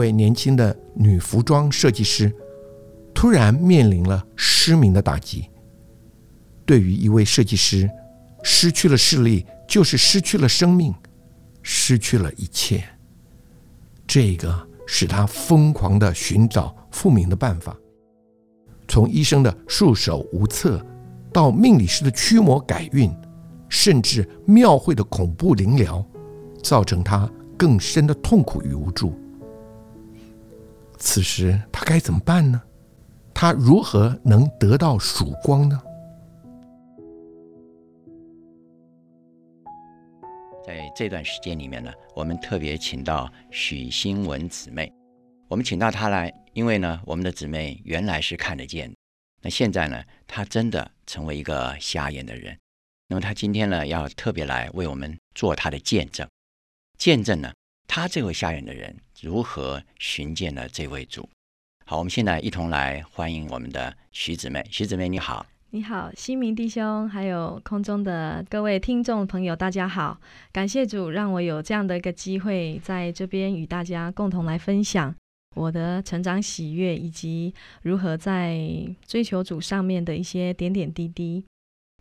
一位年轻的女服装设计师突然面临了失明的打击。对于一位设计师，失去了视力就是失去了生命，失去了一切。这个使他疯狂的寻找复明的办法，从医生的束手无策，到命理师的驱魔改运，甚至庙会的恐怖灵疗，造成他更深的痛苦与无助。此时他该怎么办呢？他如何能得到曙光呢？在这段时间里面呢，我们特别请到许新文姊妹。我们请到她来，因为呢，我们的姊妹原来是看得见，那现在呢，她真的成为一个瞎眼的人。那么她今天呢，要特别来为我们做她的见证，见证呢，他这位瞎眼的人。如何寻见了这位主？好，我们现在一同来欢迎我们的徐姊妹。徐姊妹，你好！你好，新明弟兄，还有空中的各位听众朋友，大家好！感谢主让我有这样的一个机会，在这边与大家共同来分享我的成长喜悦，以及如何在追求主上面的一些点点滴滴。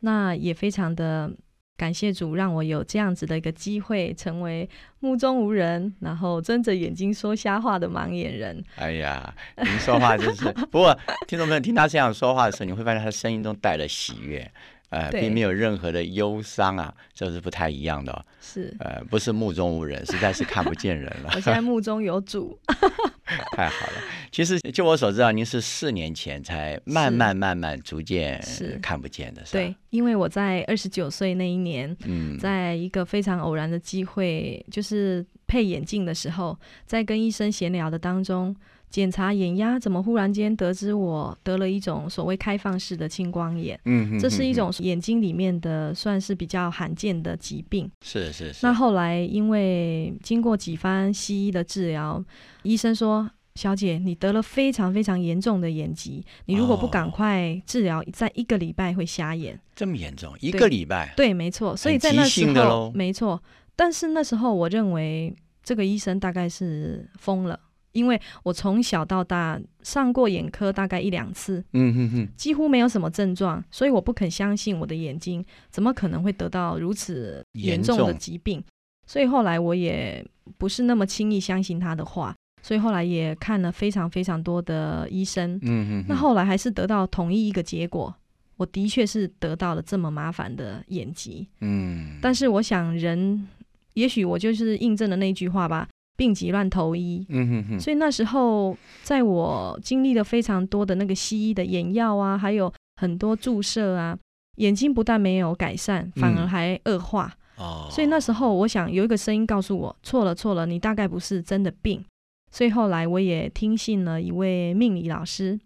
那也非常的。感谢主，让我有这样子的一个机会，成为目中无人，然后睁着眼睛说瞎话的盲眼人。哎呀，您说话真是……不过，听众朋友听他这样说话的时候，你会发现他的声音中带了喜悦。呃，并没有任何的忧伤啊，这是不太一样的。是，呃，不是目中无人，实在是看不见人了。我现在目中有主，太好了。其实，就我所知道，您是四年前才慢慢慢慢逐渐是看不见的，是对，因为我在二十九岁那一年，嗯，在一个非常偶然的机会，就是配眼镜的时候，在跟医生闲聊的当中。检查眼压，怎么忽然间得知我得了一种所谓开放式的青光眼？嗯，这是一种眼睛里面的算是比较罕见的疾病。是是是。那后来因为经过几番西医的治疗，医生说：“小姐，你得了非常非常严重的眼疾，你如果不赶快治疗，在一个礼拜会瞎眼。”这么严重？一个礼拜？对，没错。所以在那时候，没错。但是那时候，我认为这个医生大概是疯了。因为我从小到大上过眼科大概一两次，嗯哼哼，几乎没有什么症状，所以我不肯相信我的眼睛怎么可能会得到如此严重的疾病，所以后来我也不是那么轻易相信他的话，所以后来也看了非常非常多的医生，那后来还是得到同一一个结果，我的确是得到了这么麻烦的眼疾，嗯，但是我想人，也许我就是印证了那句话吧。病急乱投医，嗯哼哼，所以那时候在我经历了非常多的那个西医的眼药啊，还有很多注射啊，眼睛不但没有改善，反而还恶化。哦，所以那时候我想有一个声音告诉我，错了错了，你大概不是真的病。所以后来我也听信了一位命理老师。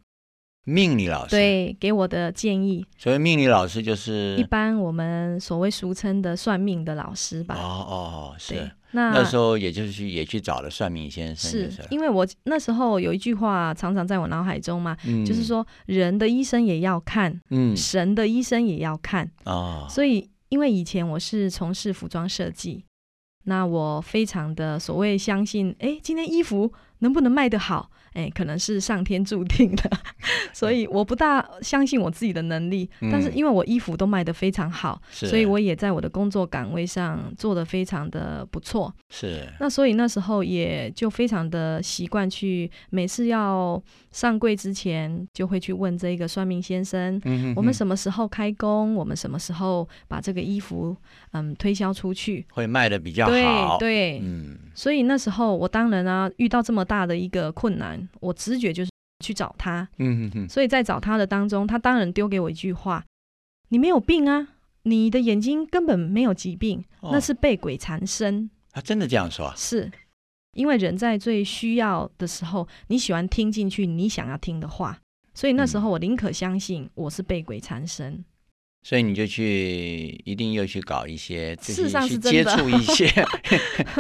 命理老师对给我的建议，所以命理老师就是一般我们所谓俗称的算命的老师吧。哦哦，是。那那时候也就是去也去找了算命先生。是因为我那时候有一句话常常在我脑海中嘛，就是说人的医生也要看，嗯，神的医生也要看啊。所以因为以前我是从事服装设计，那我非常的所谓相信，哎，今天衣服能不能卖得好？哎，可能是上天注定的，所以我不大相信我自己的能力。但是因为我衣服都卖得非常好，所以我也在我的工作岗位上做得非常的不错。是。那所以那时候也就非常的习惯去每次要上柜之前，就会去问这个算命先生：我们什么时候开工？我们什么时候把这个衣服嗯推销出去？会卖的比较好。对对，嗯。所以那时候我当然啊遇到这么大的一个困难。我直觉就是去找他，嗯哼哼。所以在找他的当中，他当然丢给我一句话，你没有病啊，你的眼睛根本没有疾病，那是被鬼缠身。他真的这样说？是，因为人在最需要的时候，你喜欢听进去你想要听的话，所以那时候我宁可相信我是被鬼缠身。所以你就去，一定又去搞一些，就是去接触一 些，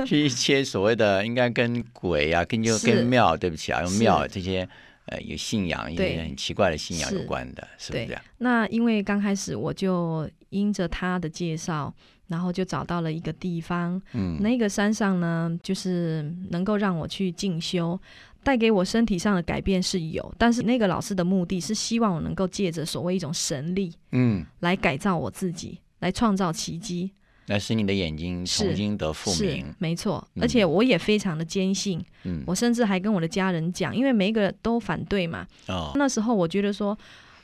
去一些所谓的应该跟鬼啊，跟就跟庙，对不起啊，用庙这些呃有信仰一些很奇怪的信仰有关的，是不是这样？那因为刚开始我就因着他的介绍，然后就找到了一个地方，嗯，那个山上呢，就是能够让我去进修。带给我身体上的改变是有，但是那个老师的目的是希望我能够借着所谓一种神力，嗯，来改造我自己，来创造奇迹，来使你的眼睛重新得复明。没错，而且我也非常的坚信，嗯，我甚至还跟我的家人讲，因为每一个都反对嘛。哦，那时候我觉得说，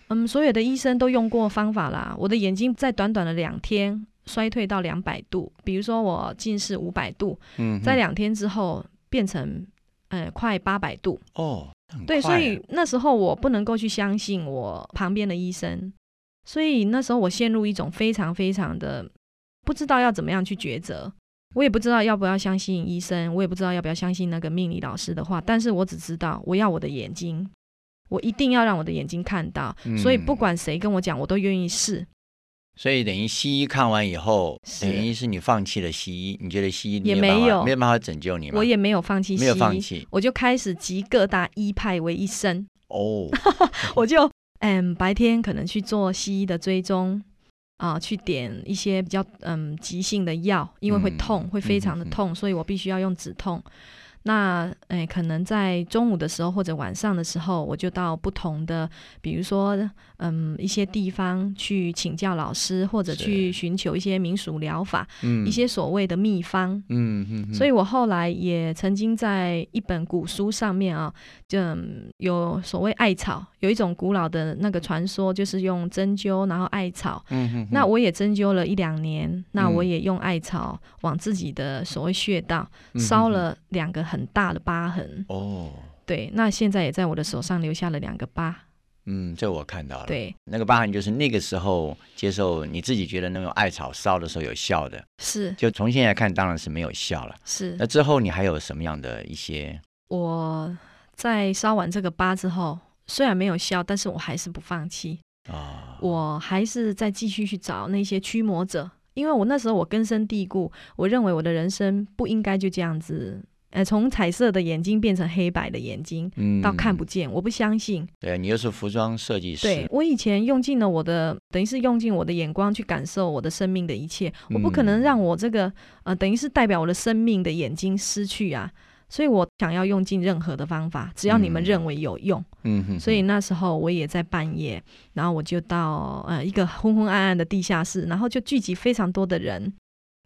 嗯，所有的医生都用过方法啦，我的眼睛在短短的两天衰退到两百度，比如说我近视五百度，嗯，在两天之后变成。呃，快八百度哦，对，所以那时候我不能够去相信我旁边的医生，所以那时候我陷入一种非常非常的不知道要怎么样去抉择，我也不知道要不要相信医生，我也不知道要不要相信那个命理老师的话，但是我只知道我要我的眼睛，我一定要让我的眼睛看到，所以不管谁跟我讲，我都愿意试。所以等于西医看完以后，等于是你放弃了西医，你觉得西医也没有没有办法拯救你吗？我也没有放弃，没有放弃，我就开始集各大医派为一身。哦，我就嗯，白天可能去做西医的追踪啊，去点一些比较嗯急性的药，因为会痛，会非常的痛，所以我必须要用止痛。那诶，可能在中午的时候或者晚上的时候，我就到不同的，比如说嗯一些地方去请教老师，或者去寻求一些民俗疗法，嗯，一些所谓的秘方，嗯嗯。所以我后来也曾经在一本古书上面啊，就有所谓艾草，有一种古老的那个传说，就是用针灸，然后艾草，嗯哼。那我也针灸了一两年，那我也用艾草往自己的所谓穴道烧了两个。很大的疤痕哦，对，那现在也在我的手上留下了两个疤。嗯，这我看到了。对，那个疤痕就是那个时候接受你自己觉得那种艾草烧的时候有效的，是。就从现在看，当然是没有效了。是。那之后你还有什么样的一些？我在烧完这个疤之后，虽然没有效，但是我还是不放弃啊！我还是在继续去找那些驱魔者，因为我那时候我根深蒂固，我认为我的人生不应该就这样子。呃，从彩色的眼睛变成黑白的眼睛，到看不见，我不相信。对你又是服装设计师，对我以前用尽了我的，等于是用尽我的眼光去感受我的生命的一切，我不可能让我这个呃，等于是代表我的生命的眼睛失去啊。所以我想要用尽任何的方法，只要你们认为有用。嗯哼。所以那时候我也在半夜，然后我就到呃一个昏昏暗暗的地下室，然后就聚集非常多的人，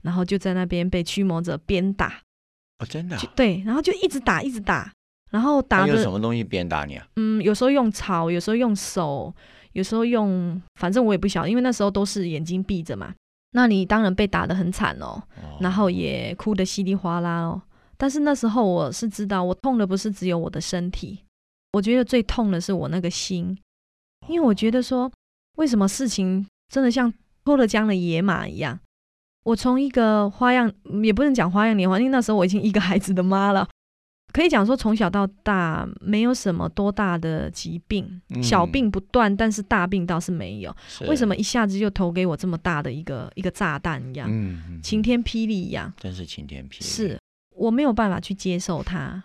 然后就在那边被驱魔者鞭打。哦，真的，对，然后就一直打，一直打，然后打用什么东西鞭打你啊？嗯，有时候用草，有时候用手，有时候用，反正我也不晓得，因为那时候都是眼睛闭着嘛。那你当然被打得很惨哦，然后也哭得稀里哗啦哦。但是那时候我是知道，我痛的不是只有我的身体，我觉得最痛的是我那个心，因为我觉得说，为什么事情真的像脱了缰的野马一样？我从一个花样，也不能讲花样年华，因为那时候我已经一个孩子的妈了，可以讲说从小到大没有什么多大的疾病，小病不断，但是大病倒是没有。为什么一下子就投给我这么大的一个一个炸弹一样，晴天霹雳一样？真是晴天霹雳！是我没有办法去接受它，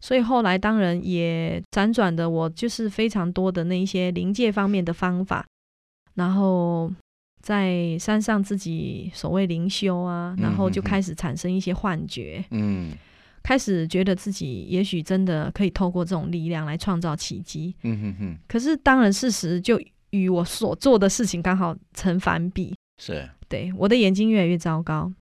所以后来当然也辗转的，我就是非常多的那一些临界方面的方法，然后。在山上自己所谓灵修啊，然后就开始产生一些幻觉，嗯，开始觉得自己也许真的可以透过这种力量来创造奇迹，嗯哼哼。可是当然事实就与我所做的事情刚好成反比，是。对我的眼睛越来越糟糕，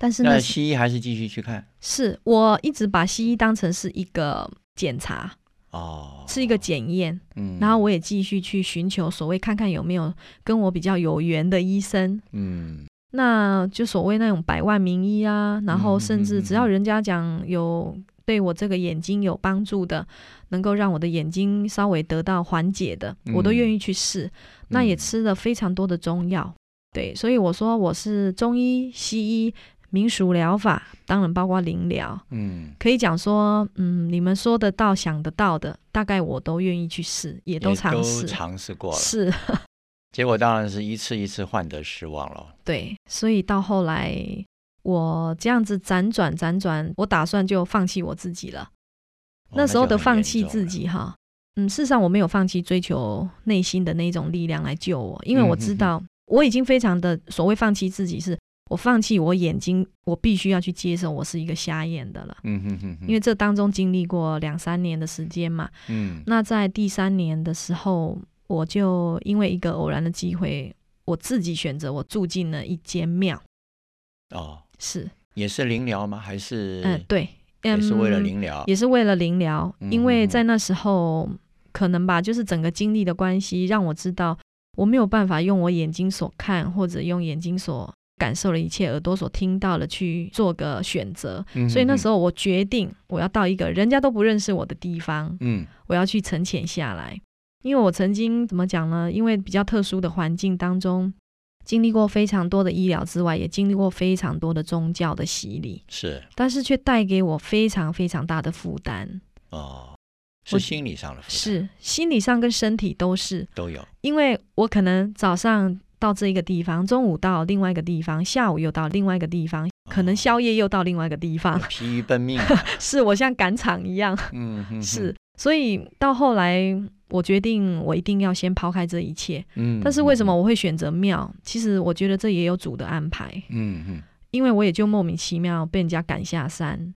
但是那西医还是继续去看，是我一直把西医当成是一个检查。哦，是一个检验，嗯，然后我也继续去寻求所谓看看有没有跟我比较有缘的医生，嗯，那就所谓那种百万名医啊，然后甚至只要人家讲有对我这个眼睛有帮助的，能够让我的眼睛稍微得到缓解的，我都愿意去试。那也吃了非常多的中药，对，所以我说我是中医、西医、民俗疗法，当然包括灵疗，嗯，可以讲说，嗯，你们说得到、想得到的，大概我都愿意去试，也都尝试，尝试过了，是。结果当然是一次一次患得失望了。对，所以到后来我这样子辗转辗转，我打算就放弃我自己了。那时候的放弃自己哈，嗯，事实上我没有放弃追求内心的那种力量来救我，因为我知道我已经非常的所谓放弃自己，是我放弃我眼睛，我必须要去接受我是一个瞎眼的了。嗯哼哼，因为这当中经历过两三年的时间嘛。嗯，那在第三年的时候。我就因为一个偶然的机会，我自己选择我住进了一间庙。哦，是，也是灵疗吗？还是？嗯，对，也是为了灵疗，也是为了灵疗。因为在那时候，可能吧，就是整个经历的关系，让我知道我没有办法用我眼睛所看，或者用眼睛所感受了一切，耳朵所听到的去做个选择。所以那时候我决定，我要到一个人家都不认识我的地方，嗯，我要去沉潜下来。因为我曾经怎么讲呢？因为比较特殊的环境当中，经历过非常多的医疗之外，也经历过非常多的宗教的洗礼，是，但是却带给我非常非常大的负担。哦，是心理上的负担，是心理上跟身体都是都有。因为我可能早上到这一个地方，中午到另外一个地方，下午又到另外一个地方，可能宵夜又到另外一个地方，疲于奔命，是我像赶场一样。嗯，是，所以到后来。我决定，我一定要先抛开这一切。嗯，但是为什么我会选择庙？其实我觉得这也有主的安排。嗯嗯，因为我也就莫名其妙被人家赶下山，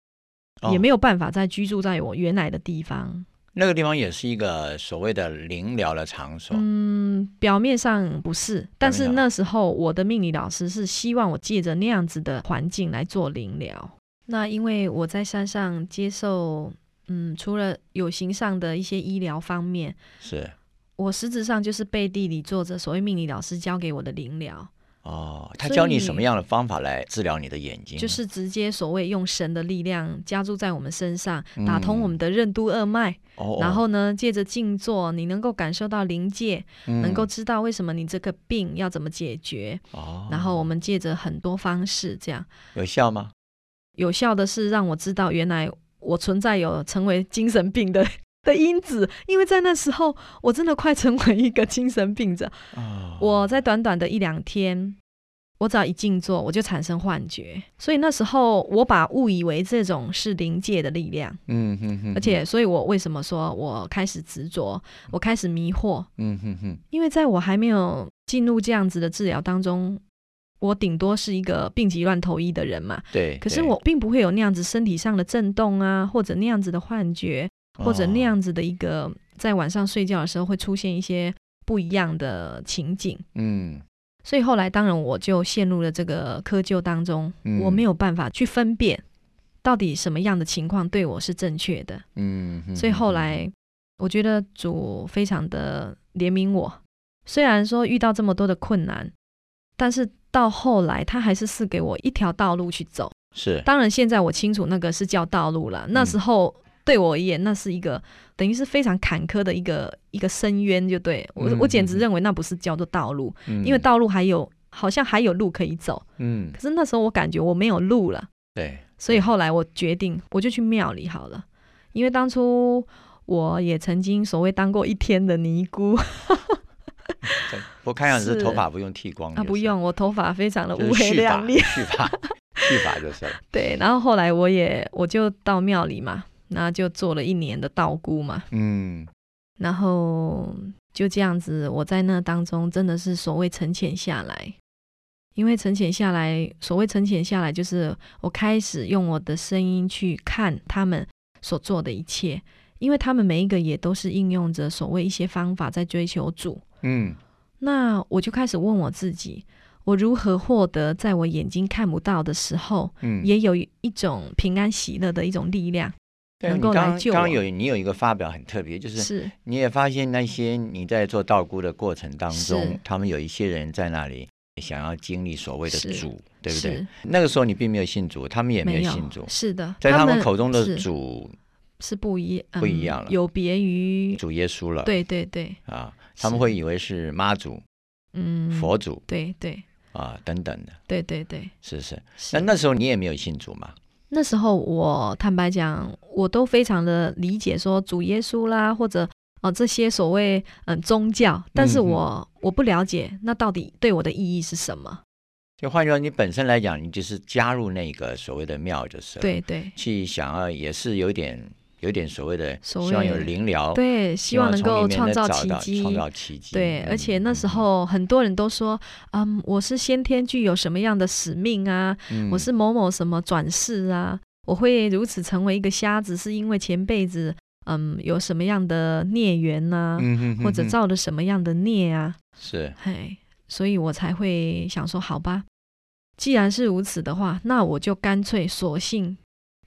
也没有办法再居住在我原来的地方。那个地方也是一个所谓的灵疗的场所。嗯，表面上不是，但是那时候我的命理老师是希望我借着那样子的环境来做灵疗。那因为我在山上接受。嗯，除了有形上的一些医疗方面，是我实质上就是背地里做着所谓命理老师教给我的灵疗。哦，他教你什么样的方法来治疗你的眼睛？就是直接所谓用神的力量加注在我们身上，打通我们的任督二脉。哦，然后呢，借着静坐，你能够感受到灵界，能够知道为什么你这个病要怎么解决。哦，然后我们借着很多方式，这样有效吗？有效的是让我知道原来。我存在有成为精神病的的因子，因为在那时候我真的快成为一个精神病者。我在短短的一两天，我只要一静坐，我就产生幻觉。所以那时候我把误以为这种是灵界的力量。嗯哼哼。而且，所以我为什么说我开始执着，我开始迷惑？嗯哼哼。因为在我还没有进入这样子的治疗当中。我顶多是一个病急乱投医的人嘛，对。可是我并不会有那样子身体上的震动啊，或者那样子的幻觉，或者那样子的一个在晚上睡觉的时候会出现一些不一样的情景。嗯。所以后来当然我就陷入了这个窠臼当中，我没有办法去分辨到底什么样的情况对我是正确的。嗯。所以后来我觉得主非常的怜悯我，虽然说遇到这么多的困难，但是。到后来，他还是赐给我一条道路去走。是，当然现在我清楚那个是叫道路了。那时候对我而言，那是一个等于是非常坎坷的一个一个深渊，就对。我我简直认为那不是叫做道路，因为道路还有好像还有路可以走。嗯，可是那时候我感觉我没有路了。对，所以后来我决定我就去庙里好了，因为当初我也曾经所谓当过一天的尼姑。我看样子头发不用剃光 啊，不用，我头发非常的乌黑亮丽，蓄发，蓄发就是了。对，然后后来我也我就到庙里嘛，那就做了一年的道姑嘛，嗯，然后就这样子，我在那当中真的是所谓沉潜下来，因为沉潜下来，所谓沉潜下来，就是我开始用我的声音去看他们所做的一切，因为他们每一个也都是应用着所谓一些方法在追求主。嗯，那我就开始问我自己，我如何获得在我眼睛看不到的时候，嗯，也有一种平安喜乐的一种力量，能够来救我。刚有你有一个发表很特别，就是是你也发现那些你在做道姑的过程当中，他们有一些人在那里想要经历所谓的主。对不对？那个时候你并没有信主，他们也没有信主，是的，在他们口中的主是不一不一样了，有别于主耶稣了。对对对，啊，他们会以为是妈祖，嗯，佛祖，对对，啊等等的，对对对，是是。那那时候你也没有信主嘛？那时候我坦白讲，我都非常的理解说主耶稣啦，或者哦这些所谓嗯宗教，但是我我不了解那到底对我的意义是什么。就换句话，你本身来讲，你就是加入那个所谓的庙，就是对对，去想要也是有点有点所谓的希望有灵疗，对，希望能够创造奇迹，创造奇迹。对，而且那时候很多人都说，嗯，我是先天具有什么样的使命啊？我是某某什么转世啊？我会如此成为一个瞎子，是因为前辈子嗯有什么样的孽缘呢？或者造了什么样的孽啊？是，嘿。所以我才会想说，好吧，既然是如此的话，那我就干脆索性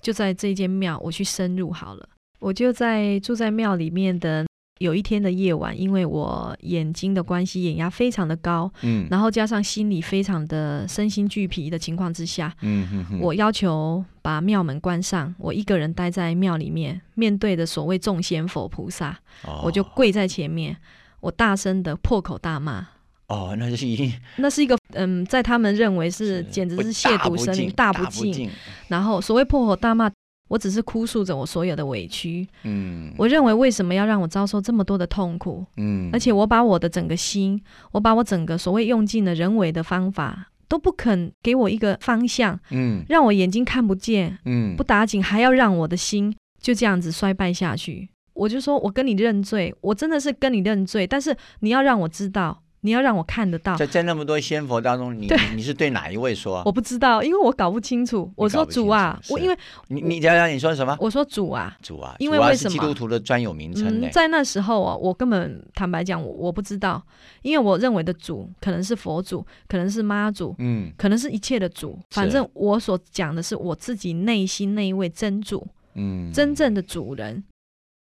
就在这间庙我去深入好了。我就在住在庙里面的有一天的夜晚，因为我眼睛的关系，眼压非常的高，嗯，然后加上心里非常的身心俱疲的情况之下，嗯我要求把庙门关上，我一个人待在庙里面，面对着所谓众仙佛菩萨，我就跪在前面，我大声的破口大骂。哦，那就是已经，那是一个嗯，在他们认为是简直是亵渎神灵，大不敬。然后所谓破口大骂，我只是哭诉着我所有的委屈。嗯，我认为为什么要让我遭受这么多的痛苦？嗯，而且我把我的整个心，我把我整个所谓用尽了人为的方法，都不肯给我一个方向。嗯，让我眼睛看不见。嗯，不打紧，还要让我的心就这样子衰败下去。我就说我跟你认罪，我真的是跟你认罪，但是你要让我知道。你要让我看得到，在在那么多仙佛当中，你你是对哪一位说？我不知道，因为我搞不清楚。我说主啊，我因为你你讲讲你说什么？我说主啊，主啊，因为为什么？基督徒的专有名称。在那时候啊，我根本坦白讲，我我不知道，因为我认为的主可能是佛祖，可能是妈祖，嗯，可能是一切的主。反正我所讲的是我自己内心那一位真主，嗯，真正的主人，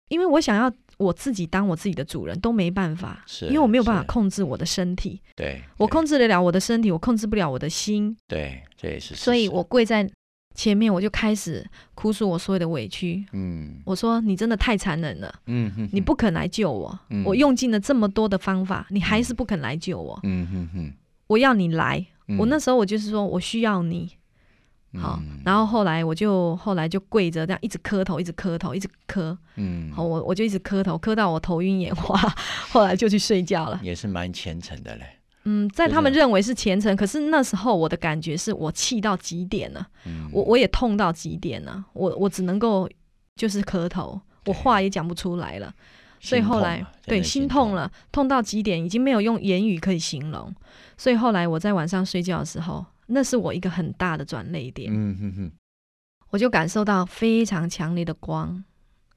因为我想要。我自己当我自己的主人都没办法，是因为我没有办法控制我的身体。对，我控制得了我的身体，我控制不了我的心。对，这也是。所以我跪在前面，我就开始哭诉我所有的委屈。嗯，我说你真的太残忍了。嗯哼，你不肯来救我，我用尽了这么多的方法，你还是不肯来救我。嗯哼哼，我要你来。我那时候我就是说我需要你。好，然后后来我就后来就跪着这样一直磕头，一直磕头，一直磕。嗯，好，我我就一直磕头，磕到我头晕眼花，后来就去睡觉了。也是蛮虔诚的嘞。嗯，在他们认为是虔诚，可是那时候我的感觉是我气到极点了，我我也痛到极点了，我我只能够就是磕头，我话也讲不出来了。所以后来对心痛了，痛到极点，已经没有用言语可以形容。所以后来我在晚上睡觉的时候。那是我一个很大的转泪点，嗯哼哼，我就感受到非常强烈的光，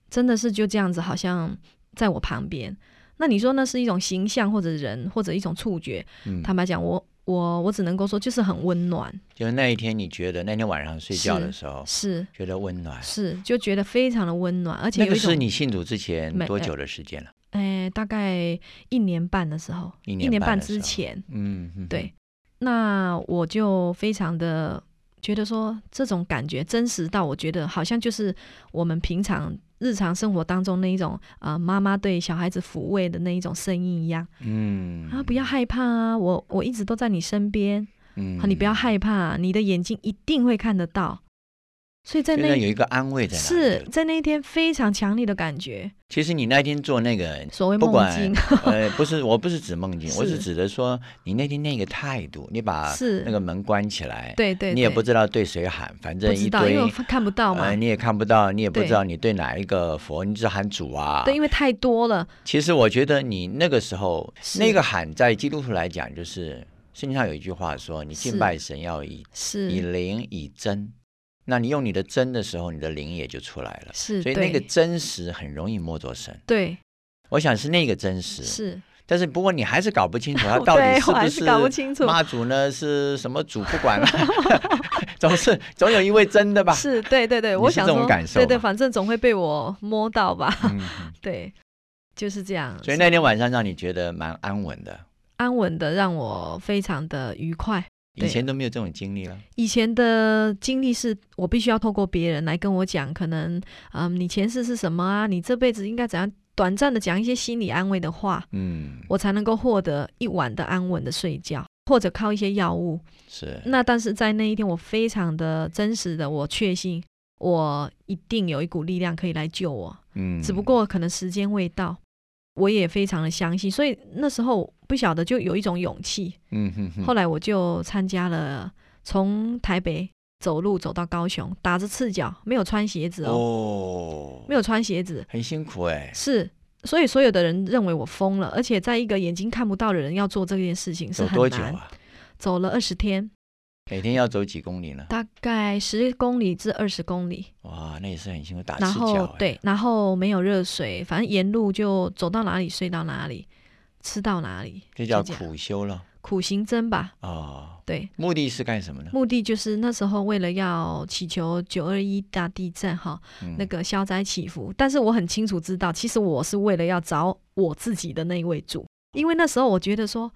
真的是就这样子，好像在我旁边。那你说那是一种形象，或者人，或者一种触觉？坦白讲，我我我只能够说，就是很温暖。就是那一天，你觉得那天晚上睡觉的时候，是觉得温暖，是就觉得非常的温暖，而且那个是你信主之前多久的时间了？哎，大概一年半的时候，一年半之前，嗯，对。那我就非常的觉得说，这种感觉真实到我觉得好像就是我们平常日常生活当中那一种啊，妈妈对小孩子抚慰的那一种声音一样。嗯啊，不要害怕啊，我我一直都在你身边。嗯，你不要害怕，你的眼睛一定会看得到。所以在那有一个安慰在，是在那一天非常强烈的感觉。其实你那天做那个所谓梦境，呃，不是，我不是指梦境，我是指的说你那天那个态度，你把那个门关起来，对对，你也不知道对谁喊，反正一堆，因为看不到嘛，你也看不到，你也不知道你对哪一个佛，你只喊主啊，对，因为太多了。其实我觉得你那个时候那个喊，在基督徒来讲，就是圣经上有一句话说，你敬拜神要以是以灵以真。那你用你的真的时候，你的灵也就出来了。是，所以那个真实很容易摸着神。对，我想是那个真实。是，但是不过你还是搞不清楚，他到底是不是搞不清楚妈祖呢？是什么主？不管了，总是总有一位真的吧？是对对对，我想这种感受。对对，反正总会被我摸到吧？对，就是这样。所以那天晚上让你觉得蛮安稳的，安稳的让我非常的愉快。以前都没有这种经历了。以前的经历是我必须要透过别人来跟我讲，可能嗯，你前世是什么啊？你这辈子应该怎样？短暂的讲一些心理安慰的话，嗯，我才能够获得一晚的安稳的睡觉，或者靠一些药物。是。那但是在那一天，我非常的真实的，我确信我一定有一股力量可以来救我。嗯。只不过可能时间未到。我也非常的相信，所以那时候不晓得就有一种勇气，嗯哼哼。后来我就参加了，从台北走路走到高雄，打着赤脚，没有穿鞋子哦，没有穿鞋子，很辛苦哎。是，所以所有的人认为我疯了，而且在一个眼睛看不到的人要做这件事情是很难。走了二十天。每天要走几公里呢？大概十公里至二十公里。哇，那也是很辛苦，打赤脚。然后对，然后没有热水，反正沿路就走到哪里睡到哪里，吃到哪里。这叫苦修了，苦行僧吧？哦，对。目的是干什么呢？目的就是那时候为了要祈求九二一大地震哈，那个消灾祈福。但是我很清楚知道，其实我是为了要找我自己的那一位主，因为那时候我觉得说。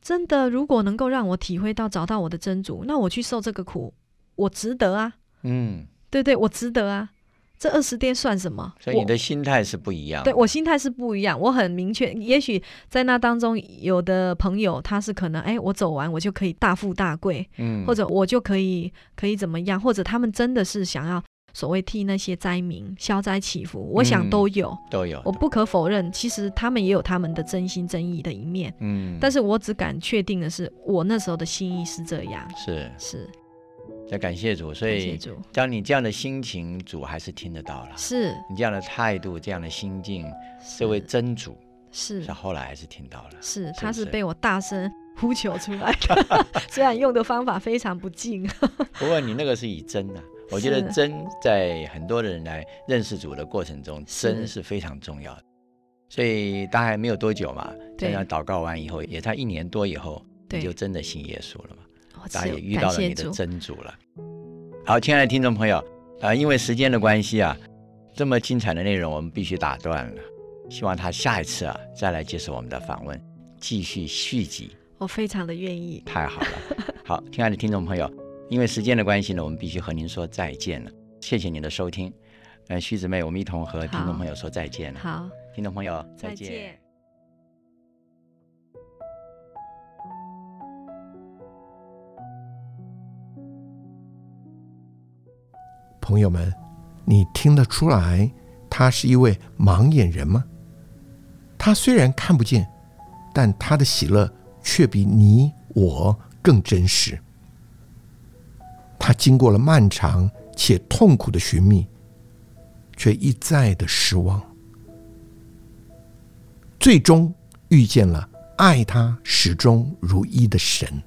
真的，如果能够让我体会到找到我的真主，那我去受这个苦，我值得啊。嗯，对对，我值得啊。这二十天算什么？所以你的心态是不一样。对我心态是不一样，我很明确。也许在那当中，有的朋友他是可能，哎，我走完我就可以大富大贵，嗯，或者我就可以可以怎么样，或者他们真的是想要。所谓替那些灾民消灾祈福，我想都有，都有。我不可否认，其实他们也有他们的真心真意的一面。嗯，但是我只敢确定的是，我那时候的心意是这样。是是，在感谢主，所以当你这样的心情，主还是听得到了。是你这样的态度，这样的心境，这位真主是，是后来还是听到了。是，他是被我大声呼求出来的，虽然用的方法非常不敬。不过你那个是以真的。我觉得真在很多人来认识主的过程中，真是非常重要的。所以大概没有多久嘛，这样祷告完以后，也才一年多以后，你就真的信耶稣了嘛。大家也遇到了你的真主了。好，亲爱的听众朋友，啊，因为时间的关系啊，这么精彩的内容我们必须打断了。希望他下一次啊再来接受我们的访问，继续续集。我非常的愿意。太好了。好，亲爱的听众朋友。因为时间的关系呢，我们必须和您说再见了。谢谢您的收听，呃，徐姊妹，我们一同和听众朋友说再见了。好，听众朋友再见。朋友们，你听得出来他是一位盲眼人吗？他虽然看不见，但他的喜乐却比你我更真实。他经过了漫长且痛苦的寻觅，却一再的失望，最终遇见了爱他始终如一的神。